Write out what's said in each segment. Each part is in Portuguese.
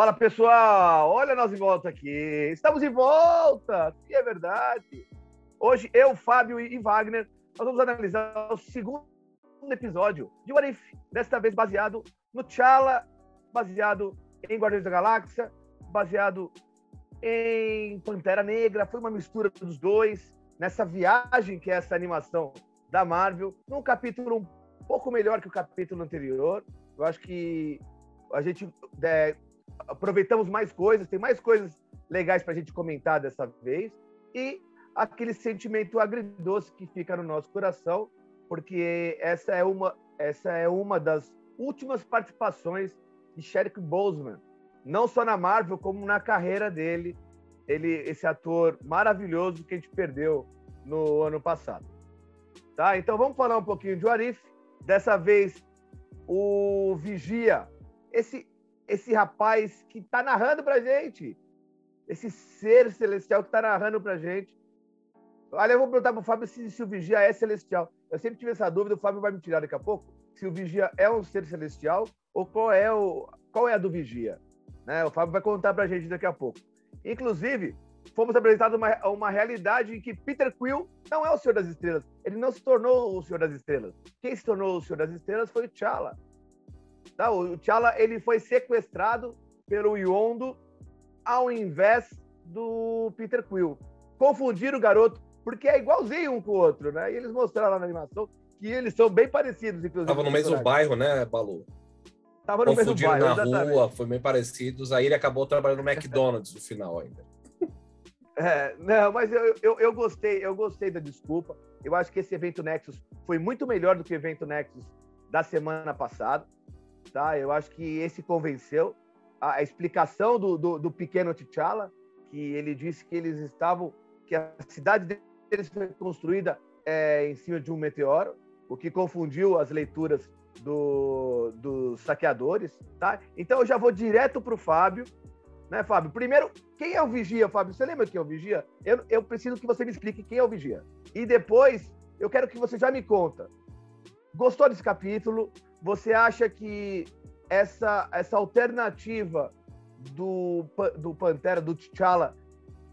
Fala pessoal, olha nós de volta aqui. Estamos de volta, que é verdade. Hoje eu, Fábio e Wagner, nós vamos analisar o segundo episódio de What If, desta vez baseado no T'Challa, baseado em Guardiões da Galáxia, baseado em Pantera Negra. Foi uma mistura dos dois nessa viagem que é essa animação da Marvel, num capítulo um pouco melhor que o capítulo anterior. Eu acho que a gente é, aproveitamos mais coisas, tem mais coisas legais para a gente comentar dessa vez. E aquele sentimento agridoce que fica no nosso coração, porque essa é uma, essa é uma das últimas participações de Chadwick Boseman, não só na Marvel, como na carreira dele. Ele, esse ator maravilhoso que a gente perdeu no ano passado. Tá? Então vamos falar um pouquinho de Arif. Dessa vez, o Vigia, esse esse rapaz que está narrando para gente, esse ser celestial que está narrando para gente. Olha, eu vou perguntar para o Fábio se, se, o vigia é celestial. Eu sempre tive essa dúvida, o Fábio vai me tirar daqui a pouco, se o vigia é um ser celestial ou qual é, o, qual é a do vigia. Né? O Fábio vai contar para a gente daqui a pouco. Inclusive, fomos apresentados uma, uma realidade em que Peter Quill não é o Senhor das Estrelas. Ele não se tornou o Senhor das Estrelas. Quem se tornou o Senhor das Estrelas foi o T'Challa. Tá? O T'Challa ele foi sequestrado pelo Yondo ao invés do Peter Quill. Confundiram o garoto, porque é igualzinho um com o outro, né? E eles mostraram lá na animação que eles são bem parecidos, inclusive. Tava no mesmo bairro, né, Balu? Tava no mesmo bairro, na exatamente. rua, foi bem parecidos. Aí ele acabou trabalhando no McDonald's no final ainda. É, não, mas eu, eu, eu, gostei, eu gostei da desculpa. Eu acho que esse evento Nexus foi muito melhor do que o evento Nexus da semana passada tá? Eu acho que esse convenceu. A, a explicação do, do, do, pequeno T'Challa, que ele disse que eles estavam, que a cidade deles foi construída é, em cima de um meteoro, o que confundiu as leituras do, dos saqueadores, tá? Então eu já vou direto para o Fábio, né, Fábio? Primeiro, quem é o Vigia, Fábio? Você lembra quem é o Vigia? Eu, eu preciso que você me explique quem é o Vigia. E depois, eu quero que você já me conta. Gostou desse capítulo? Você acha que essa, essa alternativa do, do Pantera, do T'Challa,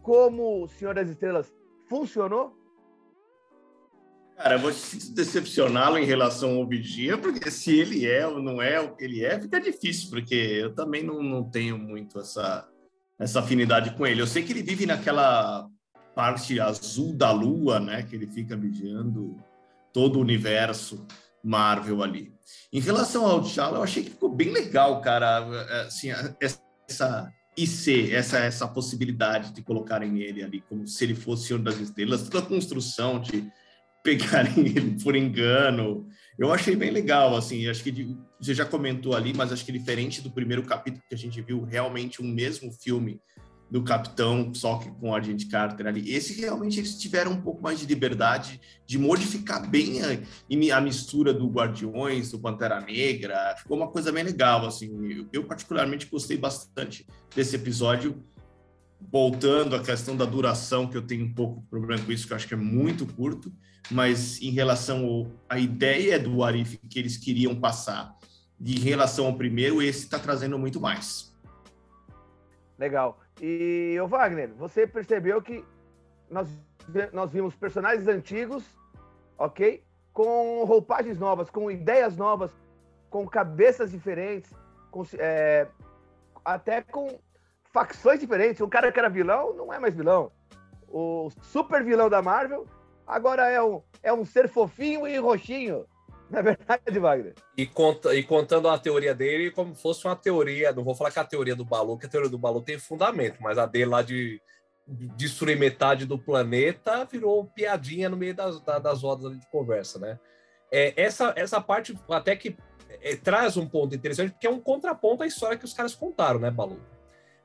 como Senhor das Estrelas, funcionou? Cara, eu vou decepcioná-lo em relação ao Vigia, porque se ele é ou não é o que ele é, fica difícil, porque eu também não, não tenho muito essa, essa afinidade com ele. Eu sei que ele vive naquela parte azul da lua, né? Que ele fica vigiando todo o universo. Marvel ali. Em relação ao T'Challa, eu achei que ficou bem legal, cara, assim, essa IC, essa, essa possibilidade de colocarem ele ali como se ele fosse Senhor das Estrelas, toda a construção de pegarem ele por engano, eu achei bem legal, assim, acho que você já comentou ali, mas acho que diferente do primeiro capítulo que a gente viu realmente um mesmo filme do Capitão, só que com a Agente Carter ali. Esse realmente eles tiveram um pouco mais de liberdade de modificar bem a, a mistura do Guardiões, do Pantera Negra. Ficou uma coisa bem legal, assim. Eu, eu, particularmente gostei bastante desse episódio. Voltando à questão da duração, que eu tenho um pouco de problema com isso, que eu acho que é muito curto, mas em relação à ideia do Arif que eles queriam passar, em relação ao primeiro, esse está trazendo muito mais. Legal. E, o Wagner, você percebeu que nós, nós vimos personagens antigos, ok? Com roupagens novas, com ideias novas, com cabeças diferentes, com, é, até com facções diferentes. O cara que era vilão não é mais vilão. O super vilão da Marvel agora é um, é um ser fofinho e roxinho. É verdade, Wagner? E, conta, e contando a teoria dele como fosse uma teoria, não vou falar que a teoria do Balu, que a teoria do Balu tem fundamento, mas a dele lá de destruir metade do planeta virou piadinha no meio das, das rodas de conversa, né? É, essa, essa parte até que é, traz um ponto interessante, porque é um contraponto à história que os caras contaram, né, Balu?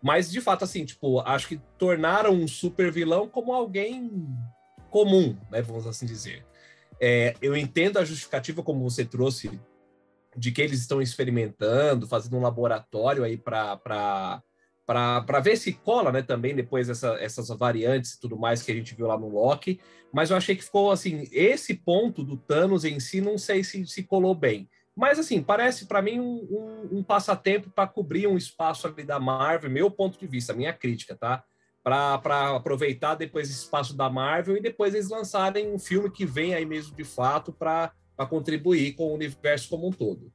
Mas, de fato, assim, tipo, acho que tornaram um super vilão como alguém comum, né, vamos assim dizer. É, eu entendo a justificativa como você trouxe de que eles estão experimentando, fazendo um laboratório aí para para ver se cola, né, também depois essa, essas variantes e tudo mais que a gente viu lá no Loki, mas eu achei que ficou assim, esse ponto do Thanos em si, não sei se se colou bem. Mas, assim, parece para mim um, um, um passatempo para cobrir um espaço ali da Marvel, meu ponto de vista, minha crítica, tá? Para aproveitar depois esse espaço da Marvel e depois eles lançarem um filme que vem aí mesmo de fato para contribuir com o universo como um todo.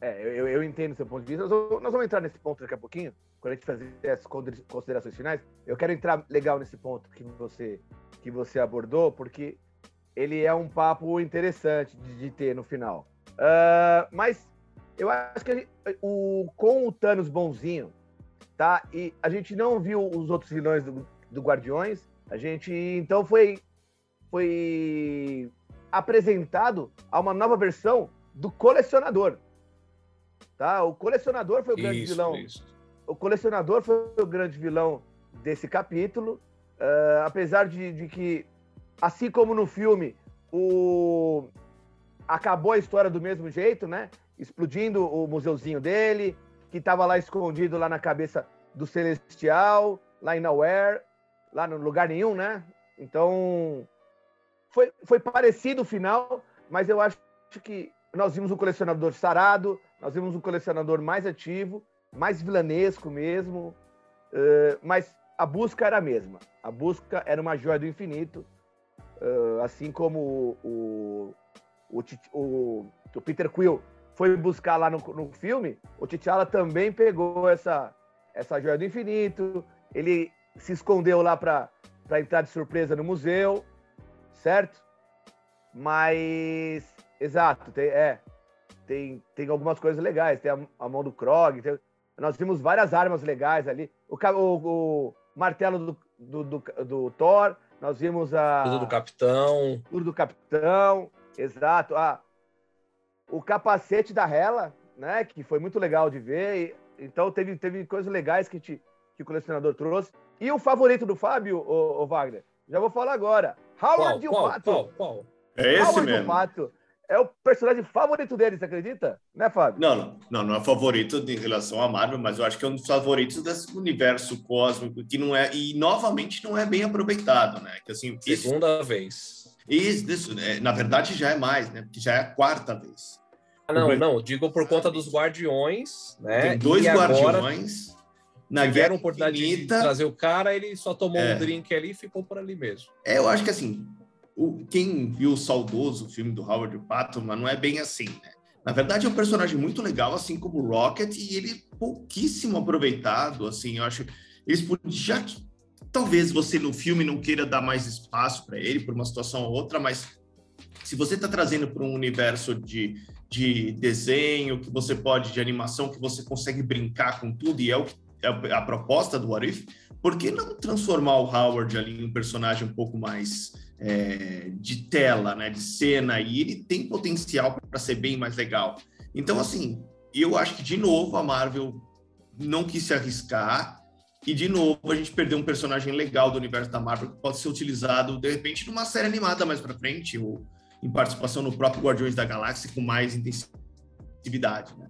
É, eu, eu entendo seu ponto de vista. Nós vamos entrar nesse ponto daqui a pouquinho, quando a gente fazer as considerações finais. Eu quero entrar legal nesse ponto que você, que você abordou, porque ele é um papo interessante de, de ter no final. Uh, mas eu acho que gente, o, com o Thanos bonzinho, tá? E a gente não viu os outros vilões do, do Guardiões. A gente então foi foi apresentado a uma nova versão do colecionador. Tá? O colecionador foi o grande isso, vilão. Isso. O colecionador foi o grande vilão desse capítulo. Uh, apesar de, de que assim como no filme, o acabou a história do mesmo jeito, né? Explodindo o museuzinho dele, que estava lá escondido lá na cabeça do Celestial, lá em Nowhere, lá no lugar nenhum, né? Então foi, foi parecido o final, mas eu acho que nós vimos um colecionador sarado, nós vimos um colecionador mais ativo, mais vilanesco mesmo, uh, mas a busca era a mesma. A busca era uma joia do infinito, Uh, assim como o, o, o, o, Peter Quill foi buscar lá no, no filme, o T'Challa também pegou essa, essa joia do infinito, ele se escondeu lá para entrar de surpresa no museu, certo? Mas, exato, tem, é, tem, tem algumas coisas legais, tem a, a mão do Krog, tem, nós vimos várias armas legais ali, o, o, o martelo do, do, do, do Thor, nós vimos a. Tudo do Capitão. Tudo do Capitão, exato. Ah, o capacete da Hela, né? Que foi muito legal de ver. Então teve, teve coisas legais que, te, que o colecionador trouxe. E o favorito do Fábio, o, o Wagner, já vou falar agora. Howard qual, o Pato. Qual, qual? É esse Howard mesmo. O Pato é o personagem favorito dele, você acredita? Né, Fábio? Não, não, não, não é favorito em relação à Marvel, mas eu acho que é um dos favoritos desse universo cósmico que não é e novamente não é bem aproveitado, né? Que assim, segunda isso, vez. Isso, isso, é, na verdade já é mais, né? Porque já é a quarta vez. Ah, não, não, digo por conta dos Guardiões, né? Tem dois Guardiões. Agora na tiveram oportunidade infinita, de trazer o cara, ele só tomou é. um drink ali e ficou por ali mesmo. É, eu acho que assim, o, quem viu o saudoso filme do Howard Pato, mas não é bem assim, né? Na verdade, é um personagem muito legal, assim como o Rocket, e ele é pouquíssimo aproveitado, assim, eu acho. Eles já que talvez você no filme não queira dar mais espaço para ele por uma situação ou outra, mas se você está trazendo para um universo de, de desenho, que você pode, de animação, que você consegue brincar com tudo, e é o é a proposta do What If, por que não transformar o Howard ali em um personagem um pouco mais é, de tela, né, de cena, e ele tem potencial para ser bem mais legal. Então, assim, eu acho que, de novo, a Marvel não quis se arriscar, e, de novo, a gente perdeu um personagem legal do universo da Marvel que pode ser utilizado, de repente, numa série animada mais para frente, ou em participação no próprio Guardiões da Galáxia com mais intensividade, né?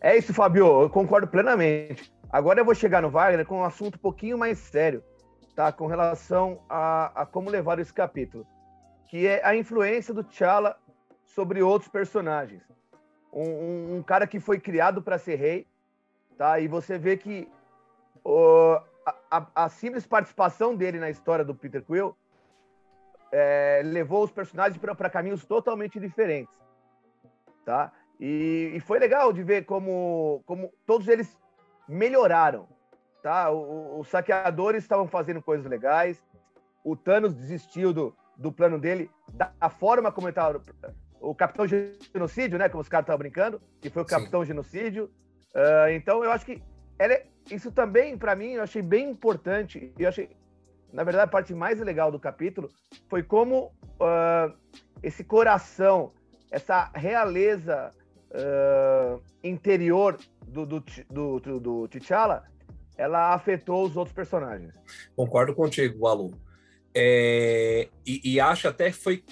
É isso, Fabio, eu concordo plenamente. Agora eu vou chegar no Wagner com um assunto um pouquinho mais sério, tá? Com relação a, a como levar esse capítulo, que é a influência do T'Challa sobre outros personagens. Um, um, um cara que foi criado para ser rei, tá? E você vê que a, a, simples participação dele na história do Peter Quill é, levou os personagens para caminhos totalmente diferentes, tá? E, e, foi legal de ver como, como todos eles melhoraram. Tá? O, os saqueadores estavam fazendo coisas legais. O Thanos desistiu do, do plano dele, da forma como ele estava. O Capitão Genocídio, né? Como os caras estavam brincando, que foi o Capitão Sim. Genocídio. Uh, então, eu acho que ela, é, isso também, para mim, eu achei bem importante. Eu achei, na verdade, a parte mais legal do capítulo foi como uh, esse coração, essa realeza uh, interior do, do, do, do, do T'Challa, ela afetou os outros personagens. Concordo contigo, Alu. É, e, e, acho até que foi.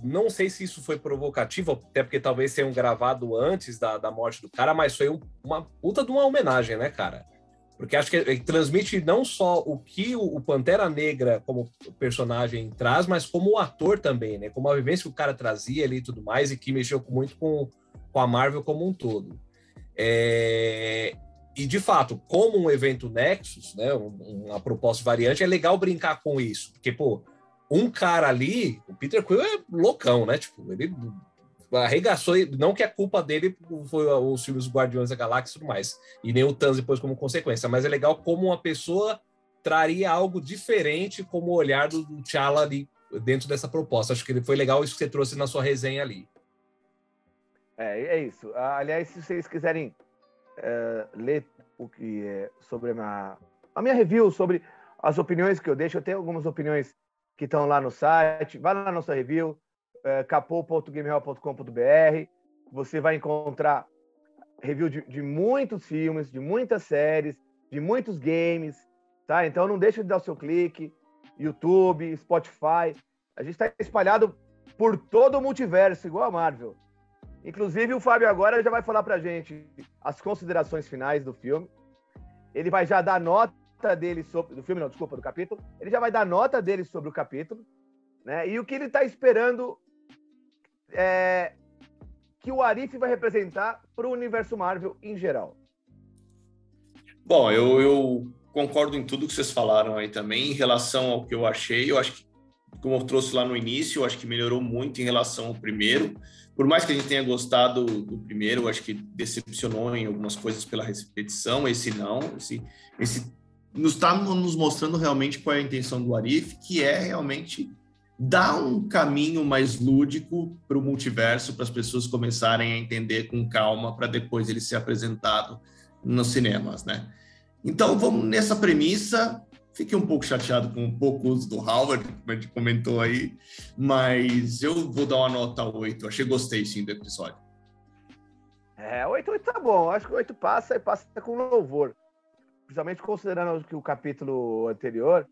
Não sei se isso foi provocativo, até porque talvez tenham gravado antes da, da morte do cara, mas foi um, uma puta de uma homenagem, né, cara? Porque acho que ele transmite não só o que o Pantera Negra como personagem traz, mas como o ator também, né? Como a vivência que o cara trazia ali e tudo mais, e que mexeu muito com, com a Marvel como um todo. É... E, de fato, como um evento Nexus, né? Uma proposta variante, é legal brincar com isso. Porque, pô, um cara ali, o Peter Quill é loucão, né? Tipo, ele arregaçou, não que a culpa dele foi os filmes Guardiões da Galáxia e tudo mais, e nem o Thanos depois como consequência, mas é legal como uma pessoa traria algo diferente como o olhar do, do T'Challa ali dentro dessa proposta. Acho que foi legal isso que você trouxe na sua resenha ali. É, é isso. Aliás, se vocês quiserem é, ler o que é sobre a minha, a minha review, sobre as opiniões que eu deixo, eu tenho algumas opiniões que estão lá no site, vai lá na nossa review, é, capô.gamereal.com.br. Você vai encontrar review de, de, muitos filmes, de muitas séries, de muitos games, tá? Então não deixe de dar o seu clique. YouTube, Spotify. A gente está espalhado por todo o multiverso, igual a Marvel. Inclusive, o Fábio agora já vai falar pra gente as considerações finais do filme. Ele vai já dar nota dele sobre. Do filme, não, desculpa, do capítulo. Ele já vai dar nota dele sobre o capítulo. Né? E o que ele está esperando é, que o Arif vai representar para o universo Marvel em geral? Bom, eu, eu, concordo em tudo que vocês falaram aí também. Em relação ao que eu achei, eu acho que, como eu trouxe lá no início, eu acho que melhorou muito em relação ao primeiro. Por mais que a gente tenha gostado do primeiro, eu acho que decepcionou em algumas coisas pela repetição. Esse não, esse, esse nos está nos mostrando realmente qual é a intenção do Arif, que é realmente dá um caminho mais lúdico para o multiverso, para as pessoas começarem a entender com calma, para depois ele ser apresentado nos cinemas, né? Então, vamos nessa premissa. Fiquei um pouco chateado com um pouco uso do Howard, como a gente comentou aí, mas eu vou dar uma nota 8. Achei gostei sim do episódio. É, 8, 8 tá bom. Acho que 8 passa e passa com louvor. Principalmente considerando que o capítulo anterior,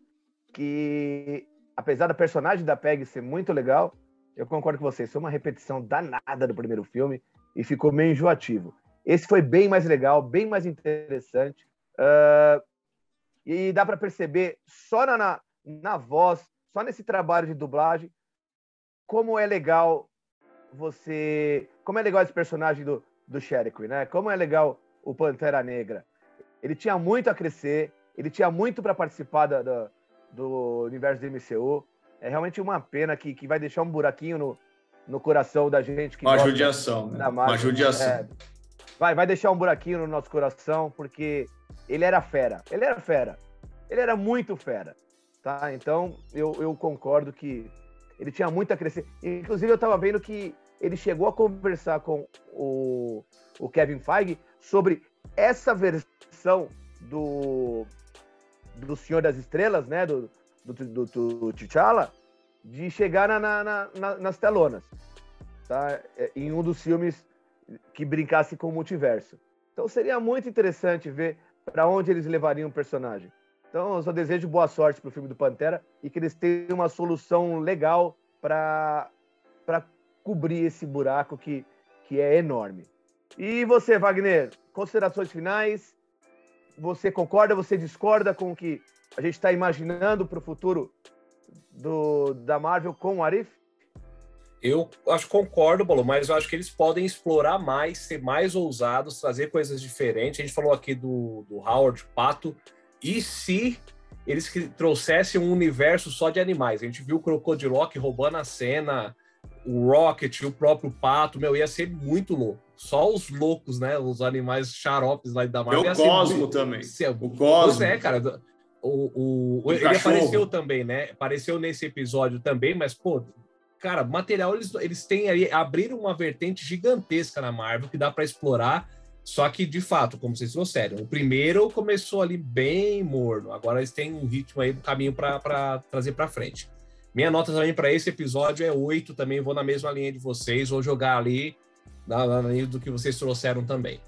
que apesar da personagem da Peg ser muito legal, eu concordo com vocês, foi uma repetição danada do primeiro filme e ficou meio enjoativo. Esse foi bem mais legal, bem mais interessante. Uh, e dá para perceber só na, na, na, voz, só nesse trabalho de dublagem, como é legal você. Como é legal esse personagem do, do Sherry, né? Como é legal o Pantera Negra. Ele tinha muito a crescer, ele tinha muito para participar da, da, do universo do MCU. É realmente uma pena que, que vai deixar um buraquinho no, no coração da gente. Que uma judiação, né? Uma judiação. É, vai, vai deixar um buraquinho no nosso coração, porque ele era fera. Ele era fera. Ele era muito fera. Tá? Então, eu, eu concordo que ele tinha muito a crescer. Inclusive, eu estava vendo que ele chegou a conversar com o, o Kevin Feige sobre essa versão do, do Senhor das Estrelas, né? Do, do, do, do T'Challa, de chegar na, na, na, nas telonas, tá? É, em um dos filmes que brincasse com o multiverso. Então seria muito interessante ver para onde eles levariam o personagem. Então eu só desejo boa sorte para o filme do Pantera e que eles tenham uma solução legal para cobrir esse buraco que, que é enorme. E você, Wagner, considerações finais? Você concorda, você discorda com o que a gente está imaginando para o futuro do, da Marvel com o Arif? Eu acho concordo, Bolo, mas eu acho que eles podem explorar mais, ser mais ousados, trazer coisas diferentes. A gente falou aqui do, do Howard Pato. E se eles trouxessem um universo só de animais? A gente viu o Crocodilock roubando a cena, o Rocket, o próprio Pato, meu, ia ser muito louco só os loucos, né? Os animais xaropes lá da Marvel. E o Cosmo muito... também. O Cosmo. Pois é, cara. O, o, o ele cachorro. apareceu também, né? Apareceu nesse episódio também, mas, pô, cara, material eles, eles têm aí, abriram uma vertente gigantesca na Marvel que dá para explorar. Só que, de fato, como vocês trouxeram, o primeiro começou ali bem morno. Agora eles têm um ritmo aí, um caminho para trazer para frente. Minha nota também para esse episódio é 8, também vou na mesma linha de vocês, vou jogar ali na, linha do que vocês trouxeram também.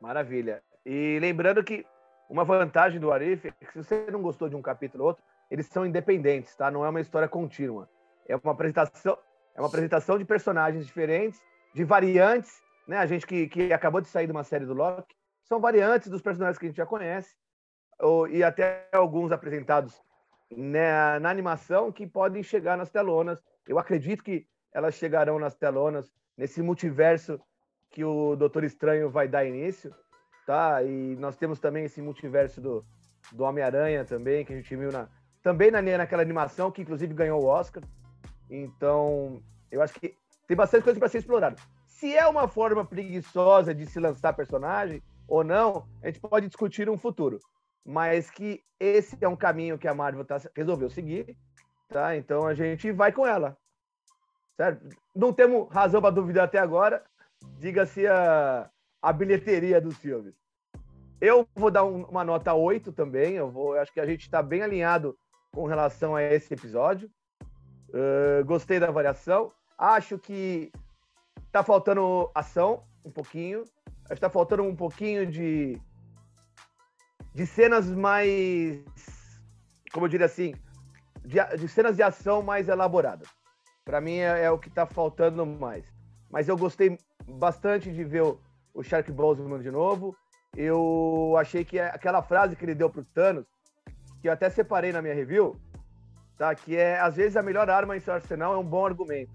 Maravilha. E lembrando que uma vantagem do Arif é que se você não gostou de um capítulo ou outro, eles são independentes, tá? Não é uma história contínua. É uma apresentação, é uma apresentação de personagens diferentes, de variantes, né? A gente que, que acabou de sair de uma série do Loki, são variantes dos personagens que a gente já conhece, ou, e até alguns apresentados na, na, animação que podem chegar nas telonas. Eu acredito que elas chegarão nas telonas, nesse multiverso que o Doutor Estranho vai dar início, tá? E nós temos também esse multiverso do, do Homem-Aranha também, que a gente viu na, também na, naquela animação, que inclusive ganhou o Oscar. Então, eu acho que tem bastante coisa para ser explorada. Se é uma forma preguiçosa de se lançar personagem ou não, a gente pode discutir no futuro. Mas que esse é um caminho que a Marvel tá, resolveu seguir, tá? Então a gente vai com ela. Certo? Não temos razão para duvidar até agora. Diga-se a, a bilheteria dos filmes. Eu vou dar um, uma nota 8 também. Eu, vou, eu acho que a gente está bem alinhado com relação a esse episódio. Uh, gostei da variação. Acho que está faltando ação um pouquinho. Acho que está faltando um pouquinho de, de cenas mais, como eu diria assim, de, de cenas de ação mais elaboradas. Para mim é, é, o que está faltando mais. Mas eu gostei bastante de ver o, o Shark Boseman de novo. Eu achei que aquela frase que ele deu para o Thanos que eu até separei na minha review, tá? Que é às vezes a melhor arma em seu arsenal é um bom argumento.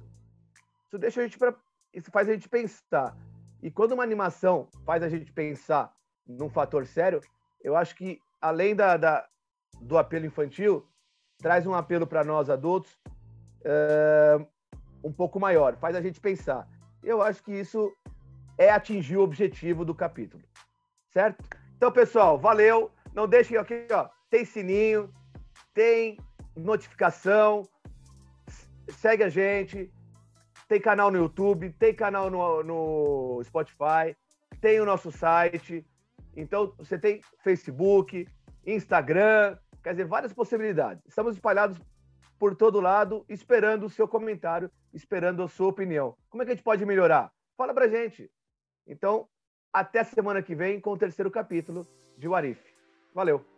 Isso deixa a gente para isso faz a gente pensar. E quando uma animação faz a gente pensar num fator sério, eu acho que além da, da do apelo infantil, traz um apelo para nós adultos um pouco maior, faz a gente pensar. Eu acho que isso é atingir o objetivo do capítulo, certo? Então, pessoal, valeu. Não deixem aqui, ó, tem sininho, tem notificação, segue a gente, tem canal no YouTube, tem canal no, no Spotify, tem o nosso site. Então, você tem Facebook, Instagram, quer dizer, várias possibilidades. Estamos espalhados por todo lado, esperando o seu comentário, esperando a sua opinião. Como é que a gente pode melhorar? Fala pra gente. Então, até semana que vem com o terceiro capítulo de Warif. Valeu!